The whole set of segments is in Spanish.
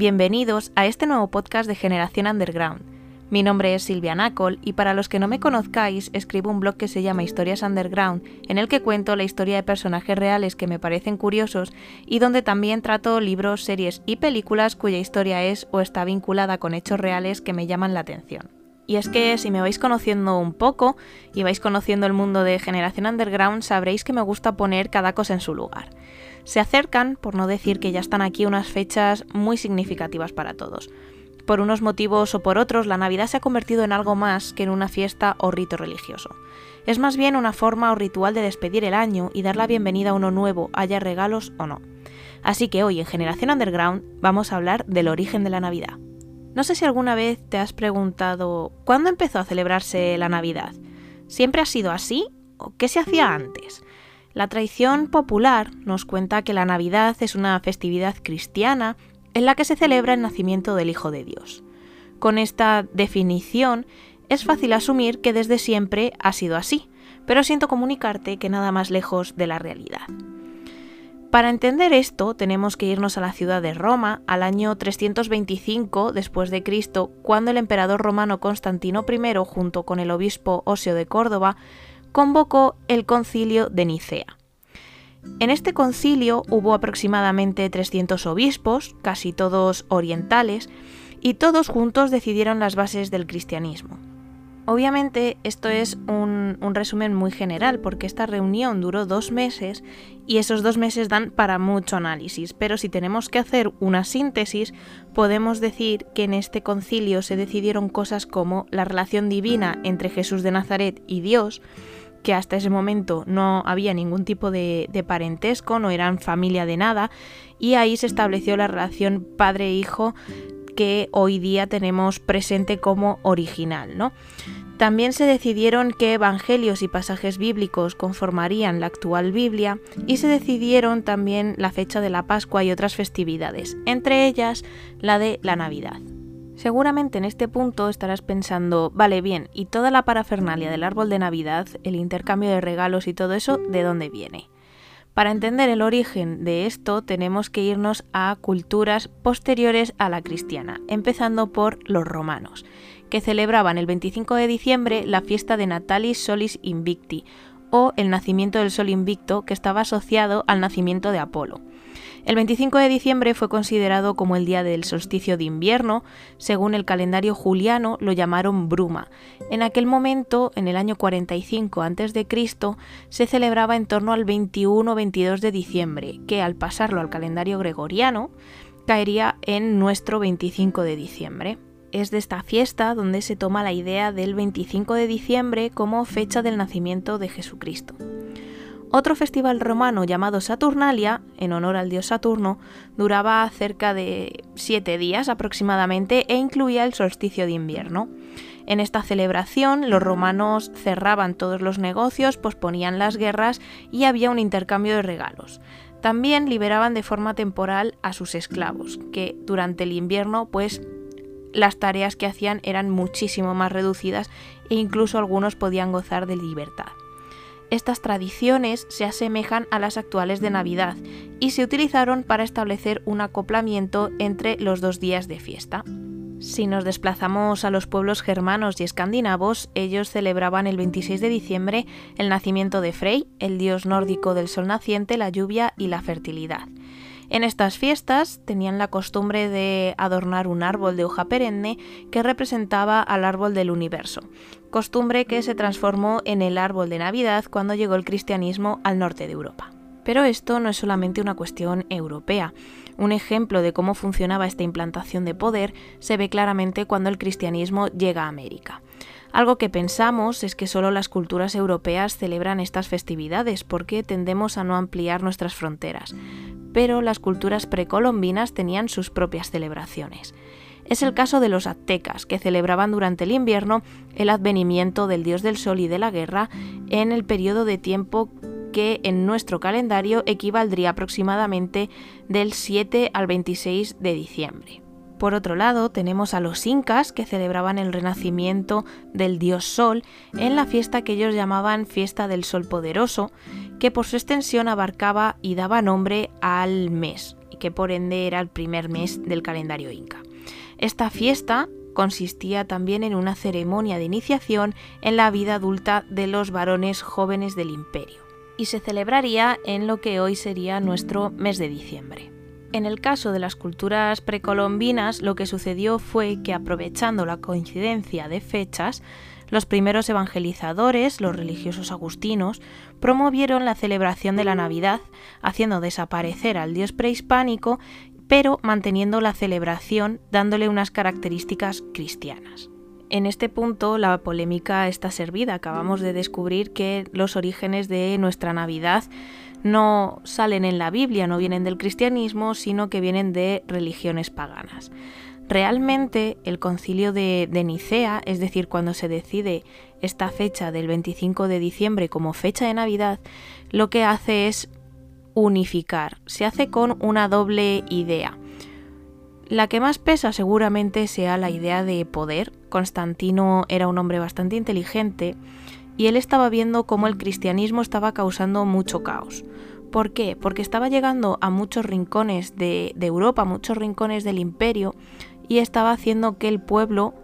bienvenidos a este nuevo podcast de Generación Underground. Mi nombre es Silvia Nacol y para los que no me conozcáis, escribo un blog que se llama Historias Underground, en el que cuento la historia de personajes reales que me parecen curiosos y donde también trato libros, series y películas cuya historia es o está vinculada con hechos reales que me llaman la atención. Y es que si me vais conociendo un poco y vais conociendo el mundo de Generación Underground, sabréis que me gusta poner cada cosa en su lugar. Se acercan, por no decir que ya están aquí, unas fechas muy significativas para todos. Por unos motivos o por otros, la Navidad se ha convertido en algo más que en una fiesta o rito religioso. Es más bien una forma o ritual de despedir el año y dar la bienvenida a uno nuevo, haya regalos o no. Así que hoy en Generación Underground vamos a hablar del origen de la Navidad. No sé si alguna vez te has preguntado ¿cuándo empezó a celebrarse la Navidad? ¿Siempre ha sido así o qué se hacía antes? La tradición popular nos cuenta que la Navidad es una festividad cristiana en la que se celebra el nacimiento del Hijo de Dios. Con esta definición es fácil asumir que desde siempre ha sido así, pero siento comunicarte que nada más lejos de la realidad. Para entender esto tenemos que irnos a la ciudad de Roma al año 325 después de Cristo, cuando el emperador romano Constantino I junto con el obispo Osio de Córdoba convocó el concilio de Nicea. En este concilio hubo aproximadamente 300 obispos, casi todos orientales, y todos juntos decidieron las bases del cristianismo. Obviamente esto es un, resumen muy general porque esta reunión duró dos meses y esos dos meses dan para mucho análisis, pero si tenemos que hacer una síntesis podemos decir que en este concilio se decidieron cosas como la relación divina entre Jesús de Nazaret y Dios, que hasta ese momento no había ningún tipo de, parentesco, no eran familia de nada, y ahí se estableció la relación padre-hijo que hoy día tenemos presente como original, ¿no? También se decidieron qué evangelios y pasajes bíblicos conformarían la actual Biblia y se decidieron también la fecha de la Pascua y otras festividades, entre ellas la de la Navidad. Seguramente en este punto estarás pensando, vale, bien, ¿y toda la parafernalia del árbol de Navidad, el intercambio de regalos y todo eso, de dónde viene? Para entender el origen de esto tenemos que irnos a culturas posteriores a la cristiana, empezando por los romanos, que celebraban el 25 de diciembre la fiesta de Natalis Solis Invicti, o el nacimiento del sol invicto, que estaba asociado al nacimiento de Apolo. El 25 de diciembre fue considerado como el día del solsticio de invierno, según el calendario juliano lo llamaron bruma. En aquel momento, en el año 45 a.C., se celebraba en torno al 21-22 de diciembre, que al pasarlo al calendario gregoriano caería en nuestro 25 de diciembre. Es de esta fiesta donde se toma la idea del 25 de diciembre como fecha del nacimiento de Jesucristo. Otro festival romano llamado Saturnalia, en honor al dios Saturno, duraba cerca de siete días aproximadamente e incluía el solsticio de invierno. En esta celebración los romanos cerraban todos los negocios, posponían las guerras y había un intercambio de regalos. También liberaban de forma temporal a sus esclavos, que durante el invierno pues las tareas que hacían eran muchísimo más reducidas e incluso algunos podían gozar de libertad. Estas tradiciones se asemejan a las actuales de Navidad y se utilizaron para establecer un acoplamiento entre los dos días de fiesta. Si nos desplazamos a los pueblos germanos y escandinavos, ellos celebraban el 26 de diciembre el nacimiento de Frey, el dios nórdico del sol naciente, la lluvia y la fertilidad. En estas fiestas tenían la costumbre de adornar un árbol de hoja perenne que representaba al árbol del universo, costumbre que se transformó en el árbol de Navidad cuando llegó el cristianismo al norte de Europa. Pero esto no es solamente una cuestión europea. Un ejemplo de cómo funcionaba esta implantación de poder se ve claramente cuando el cristianismo llega a América. Algo que pensamos es que solo las culturas europeas celebran estas festividades porque tendemos a no ampliar nuestras fronteras pero las culturas precolombinas tenían sus propias celebraciones. Es el caso de los aztecas, que celebraban durante el invierno el advenimiento del dios del sol y de la guerra en el periodo de tiempo que en nuestro calendario equivaldría aproximadamente del 7 al 26 de diciembre. Por otro lado, tenemos a los incas que celebraban el renacimiento del dios Sol en la fiesta que ellos llamaban Fiesta del Sol Poderoso, que por su extensión abarcaba y daba nombre al mes, que por ende era el primer mes del calendario inca. Esta fiesta consistía también en una ceremonia de iniciación en la vida adulta de los varones jóvenes del imperio y se celebraría en lo que hoy sería nuestro mes de diciembre. En el caso de las culturas precolombinas, lo que sucedió fue que aprovechando la coincidencia de fechas, los primeros evangelizadores, los religiosos agustinos, promovieron la celebración de la Navidad, haciendo desaparecer al dios prehispánico, pero manteniendo la celebración dándole unas características cristianas. En este punto la polémica está servida. Acabamos de descubrir que los orígenes de nuestra Navidad no salen en la Biblia, no vienen del cristianismo, sino que vienen de religiones paganas. Realmente el concilio de, Nicea, es decir, cuando se decide esta fecha del 25 de diciembre como fecha de Navidad, lo que hace es unificar. Se hace con una doble idea. La que más pesa seguramente sea la idea de poder. Constantino era un hombre bastante inteligente y él estaba viendo cómo el cristianismo estaba causando mucho caos. ¿Por qué? Porque estaba llegando a muchos rincones de, Europa, muchos rincones del imperio, y estaba haciendo que el pueblo,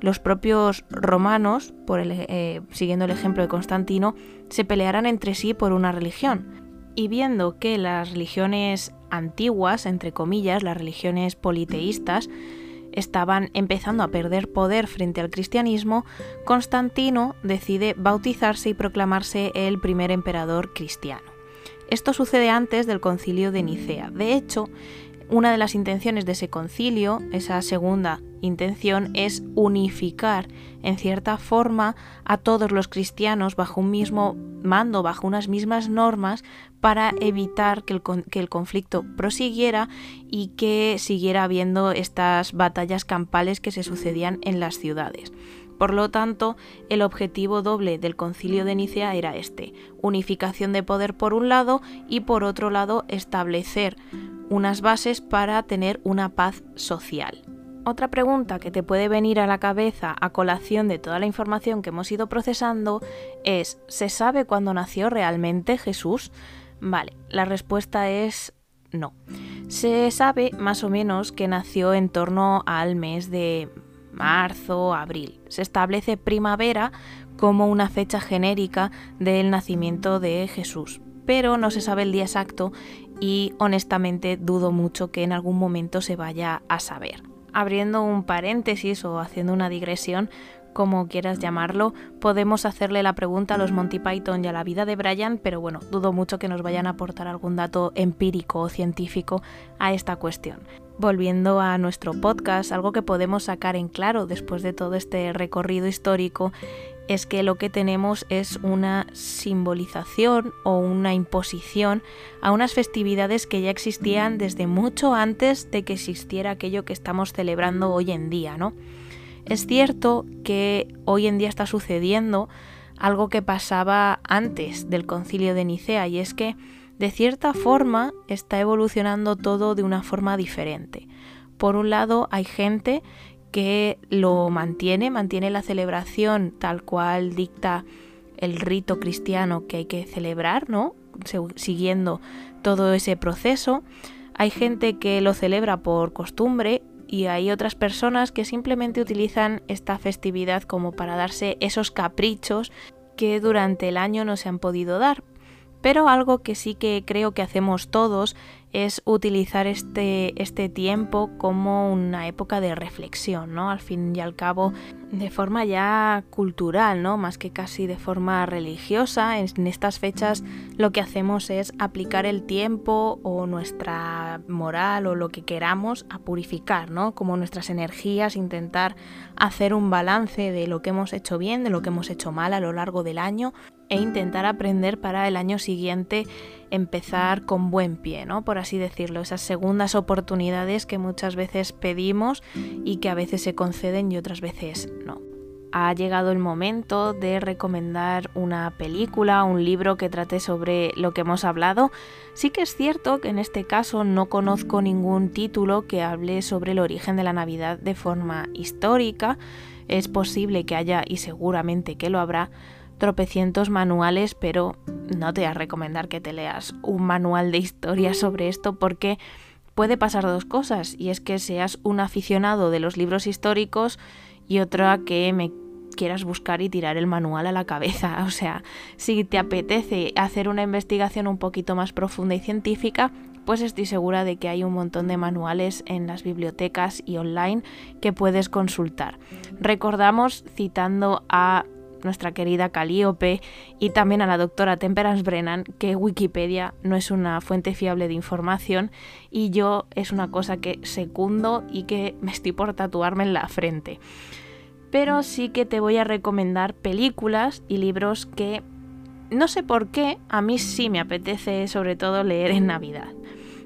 los propios romanos, por eh, siguiendo el ejemplo de Constantino, se pelearan entre sí por una religión. Y viendo que las religiones antiguas, entre comillas, las religiones politeístas, estaban empezando a perder poder frente al cristianismo, Constantino decide bautizarse y proclamarse el primer emperador cristiano. Esto sucede antes del concilio de Nicea. De hecho, una de las intenciones de ese concilio, esa segunda intención, es unificar en cierta forma a todos los cristianos bajo un mismo mando, bajo unas mismas normas, para evitar que el, que el conflicto prosiguiera y que siguiera habiendo estas batallas campales que se sucedían en las ciudades. Por lo tanto, el objetivo doble del concilio de Nicea era este, unificación de poder por un lado y por otro lado establecer unas bases para tener una paz social. Otra pregunta que te puede venir a la cabeza a colación de toda la información que hemos ido procesando es, ¿se sabe cuándo nació realmente Jesús? Vale, la respuesta es no. Se sabe más o menos que nació en torno al mes de marzo, abril. Se establece primavera como una fecha genérica del nacimiento de Jesús, pero no se sabe el día exacto y honestamente dudo mucho que en algún momento se vaya a saber. Abriendo un paréntesis o haciendo una digresión, como quieras llamarlo, podemos hacerle la pregunta a los Monty Python y a la vida de Brian, pero bueno, dudo mucho que nos vayan a aportar algún dato empírico o científico a esta cuestión. Volviendo a nuestro podcast, algo que podemos sacar en claro después de todo este recorrido histórico es que lo que tenemos es una simbolización o una imposición a unas festividades que ya existían desde mucho antes de que existiera aquello que estamos celebrando hoy en día, ¿no? Es cierto que hoy en día está sucediendo algo que pasaba antes del concilio de Nicea y es que de cierta forma está evolucionando todo de una forma diferente. Por un lado hay gente que lo mantiene, mantiene la celebración tal cual dicta el rito cristiano que hay que celebrar, ¿no? Siguiendo todo ese proceso. Hay gente que lo celebra por costumbre y hay otras personas que simplemente utilizan esta festividad como para darse esos caprichos que durante el año no se han podido dar. Pero algo que sí que creo que hacemos todos es utilizar este, este tiempo como una época de reflexión, ¿no? Al fin y al cabo, de forma ya cultural, ¿no? Más que casi de forma religiosa. En estas fechas lo que hacemos es aplicar el tiempo o nuestra moral o lo que queramos a purificar, ¿no? Como nuestras energías, intentar hacer un balance de lo que hemos hecho bien, de lo que hemos hecho mal a lo largo del año e intentar aprender para el año siguiente empezar con buen pie, ¿no? Por así decirlo, esas segundas oportunidades que muchas veces pedimos y que a veces se conceden y otras veces no. Ha llegado el momento de recomendar una película, un libro que trate sobre lo que hemos hablado. Sí que es cierto que en este caso no conozco ningún título que hable sobre el origen de la Navidad de forma histórica. Es posible que haya y seguramente que lo habrá, tropecientos manuales, pero no te voy a recomendar que te leas un manual de historia sobre esto porque puede pasar dos cosas, y es que seas un aficionado de los libros históricos y otra que me quieras buscar y tirar el manual a la cabeza. O sea, si te apetece hacer una investigación un poquito más profunda y científica, pues estoy segura de que hay un montón de manuales en las bibliotecas y online que puedes consultar. Recordamos, citando a nuestra querida Calíope y también a la doctora Temperance Brennan que Wikipedia no es una fuente fiable de información y yo es una cosa que secundo y que me estoy por tatuarme en la frente pero sí que te voy a recomendar películas y libros que no sé por qué, a mí sí me apetece sobre todo leer en Navidad.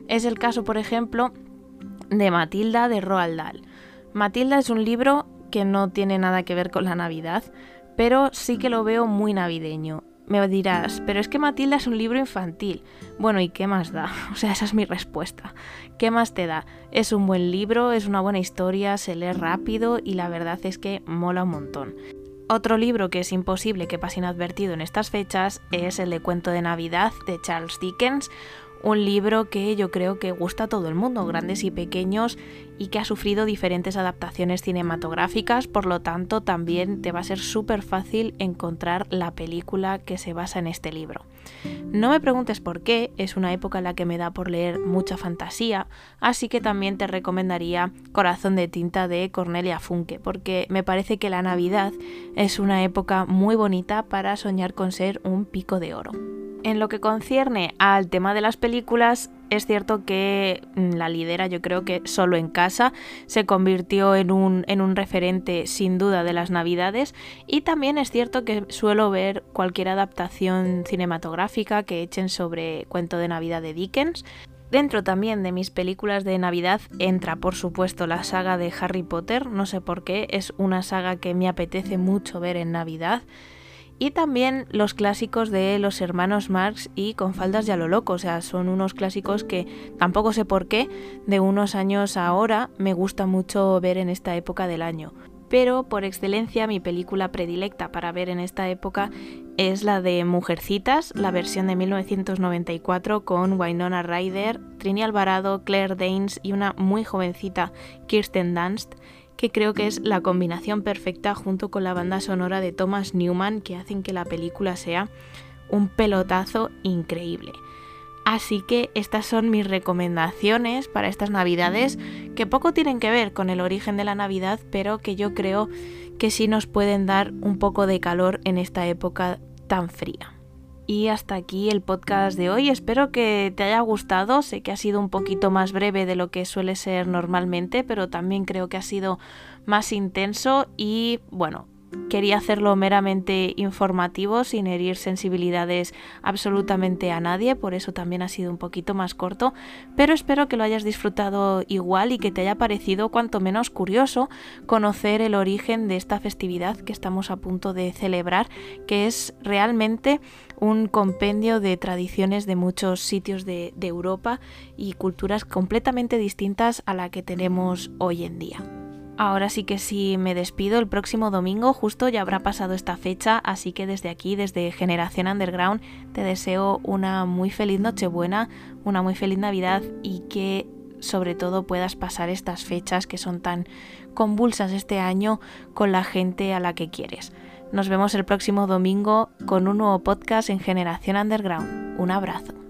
Es el caso, por ejemplo, de Matilda de Roald Dahl. Matilda es un libro que no tiene nada que ver con la Navidad, pero sí que lo veo muy navideño me dirás, pero es que Matilda es un libro infantil. Bueno, ¿y qué más da? O sea, esa es mi respuesta. ¿Qué más te da? Es un buen libro, es una buena historia, se lee rápido y la verdad es que mola un montón. Otro libro que es imposible que pase inadvertido en estas fechas es el de Cuento de Navidad de Charles Dickens, un libro que yo creo que gusta a todo el mundo, grandes y pequeños, y que ha sufrido diferentes adaptaciones cinematográficas, por lo tanto también te va a ser súper fácil encontrar la película que se basa en este libro. No me preguntes por qué, es una época en la que me da por leer mucha fantasía, así que también te recomendaría Corazón de tinta de Cornelia Funke, porque me parece que la Navidad es una época muy bonita para soñar con ser un pico de oro. En lo que concierne al tema de las películas, es cierto que mm, la lidera yo creo que solo en casa se convirtió en un, en un, referente sin duda de las navidades. Y también es cierto que suelo ver cualquier adaptación cinematográfica que echen sobre cuento de Navidad de Dickens. Dentro también de mis películas de Navidad entra por supuesto la saga de Harry Potter, no sé por qué, es una saga que me apetece mucho ver en Navidad y también los clásicos de los hermanos Marx y con faldas ya lo loco, o sea, son unos clásicos que tampoco sé por qué, de unos años ahora me gusta mucho ver en esta época del año. Pero por excelencia mi película predilecta para ver en esta época es la de Mujercitas, la versión de 1994 con Wynonna Ryder, Trini Alvarado, Claire Danes y una muy jovencita Kirsten Dunst que creo que es la combinación perfecta junto con la banda sonora de Thomas Newman que hacen que la película sea un pelotazo increíble. Así que estas son mis recomendaciones para estas navidades que poco tienen que ver con el origen de la Navidad, pero que yo creo que sí nos pueden dar un poco de calor en esta época tan fría. Y hasta aquí el podcast de hoy. Espero que te haya gustado. Sé que ha sido un poquito más breve de lo que suele ser normalmente, pero también creo que ha sido más intenso y bueno, Quería hacerlo meramente informativo, sin herir sensibilidades absolutamente a nadie, por eso también ha sido un poquito más corto, pero espero que lo hayas disfrutado igual y que te haya parecido cuanto menos curioso conocer el origen de esta festividad que estamos a punto de celebrar, que es realmente un compendio de tradiciones de muchos sitios de, de Europa y culturas completamente distintas a la que tenemos hoy en día. Ahora sí que sí me despido el próximo domingo, justo ya habrá pasado esta fecha, así que desde aquí, desde Generación Underground, te deseo una muy feliz Nochebuena, una muy feliz Navidad y que sobre todo puedas pasar estas fechas que son tan convulsas este año con la gente a la que quieres. Nos vemos el próximo domingo con un nuevo podcast en Generación Underground. Un abrazo.